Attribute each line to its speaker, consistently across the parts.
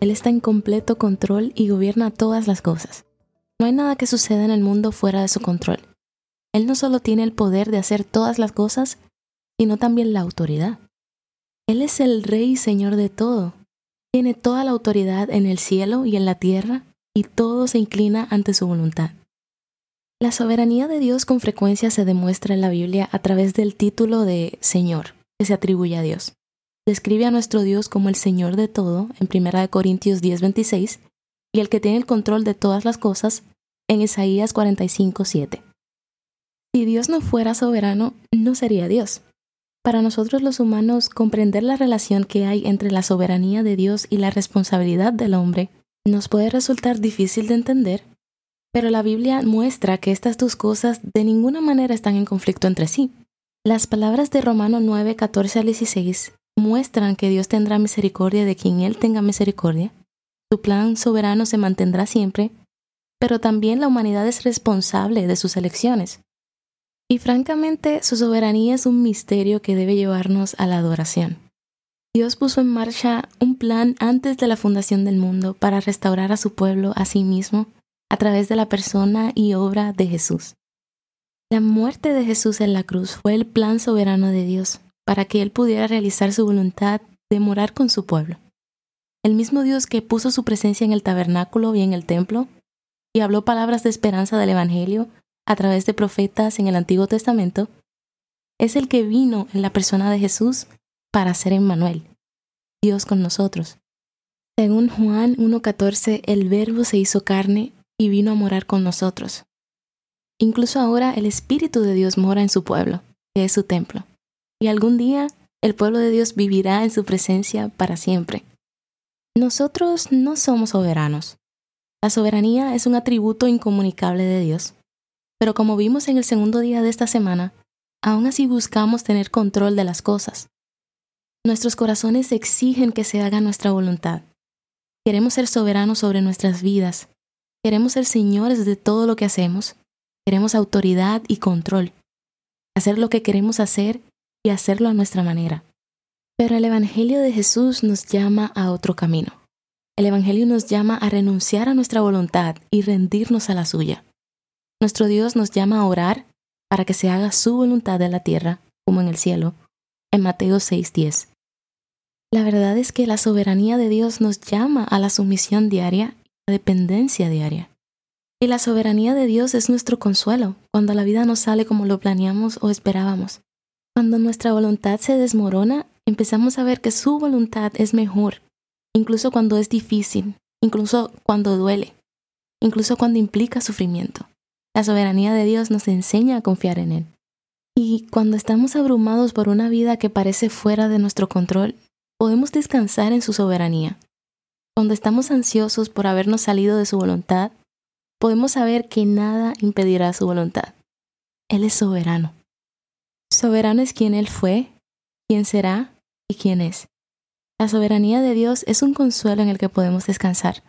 Speaker 1: él está en completo control y gobierna todas las cosas. No hay nada que suceda en el mundo fuera de su control. Él no solo tiene el poder de hacer todas las cosas, sino también la autoridad. Él es el Rey y Señor de todo. Tiene toda la autoridad en el cielo y en la tierra, y todo se inclina ante su voluntad. La soberanía de Dios con frecuencia se demuestra en la Biblia a través del título de Señor, que se atribuye a Dios describe a nuestro Dios como el Señor de todo en 1 Corintios 10:26 y el que tiene el control de todas las cosas en Isaías 45:7. Si Dios no fuera soberano, no sería Dios. Para nosotros los humanos, comprender la relación que hay entre la soberanía de Dios y la responsabilidad del hombre nos puede resultar difícil de entender, pero la Biblia muestra que estas dos cosas de ninguna manera están en conflicto entre sí. Las palabras de Romano 9, 14 al 16 muestran que Dios tendrá misericordia de quien Él tenga misericordia. Su plan soberano se mantendrá siempre, pero también la humanidad es responsable de sus elecciones. Y francamente, su soberanía es un misterio que debe llevarnos a la adoración. Dios puso en marcha un plan antes de la fundación del mundo para restaurar a su pueblo a sí mismo a través de la persona y obra de Jesús. La muerte de Jesús en la cruz fue el plan soberano de Dios para que Él pudiera realizar su voluntad de morar con su pueblo. El mismo Dios que puso su presencia en el tabernáculo y en el templo, y habló palabras de esperanza del Evangelio a través de profetas en el Antiguo Testamento, es el que vino en la persona de Jesús para ser Emmanuel, Dios con nosotros. Según Juan 1.14, el Verbo se hizo carne y vino a morar con nosotros. Incluso ahora el Espíritu de Dios mora en su pueblo, que es su templo y algún día el pueblo de Dios vivirá en su presencia para siempre. Nosotros no somos soberanos. La soberanía es un atributo incomunicable de Dios. Pero como vimos en el segundo día de esta semana, aún así buscamos tener control de las cosas. Nuestros corazones exigen que se haga nuestra voluntad. Queremos ser soberanos sobre nuestras vidas. Queremos ser señores de todo lo que hacemos. Queremos autoridad y control. Hacer lo que queremos hacer y hacerlo a nuestra manera. Pero el Evangelio de Jesús nos llama a otro camino. El Evangelio nos llama a renunciar a nuestra voluntad y rendirnos a la suya. Nuestro Dios nos llama a orar para que se haga su voluntad en la tierra como en el cielo, en Mateo 6:10. La verdad es que la soberanía de Dios nos llama a la sumisión diaria y a la dependencia diaria. Y la soberanía de Dios es nuestro consuelo cuando la vida no sale como lo planeamos o esperábamos. Cuando nuestra voluntad se desmorona, empezamos a ver que su voluntad es mejor, incluso cuando es difícil, incluso cuando duele, incluso cuando implica sufrimiento. La soberanía de Dios nos enseña a confiar en Él. Y cuando estamos abrumados por una vida que parece fuera de nuestro control, podemos descansar en su soberanía. Cuando estamos ansiosos por habernos salido de su voluntad, podemos saber que nada impedirá su voluntad. Él es soberano. Soberano es quien Él fue, quién será y quién es. La soberanía de Dios es un consuelo en el que podemos descansar.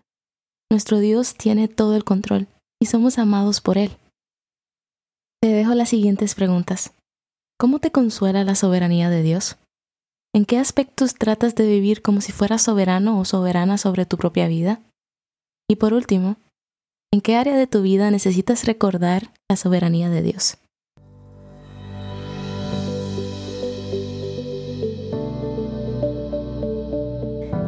Speaker 1: Nuestro Dios tiene todo el control y somos amados por Él. Te dejo las siguientes preguntas. ¿Cómo te consuela la soberanía de Dios? ¿En qué aspectos tratas de vivir como si fueras soberano o soberana sobre tu propia vida? Y por último, ¿en qué área de tu vida necesitas recordar la soberanía de Dios?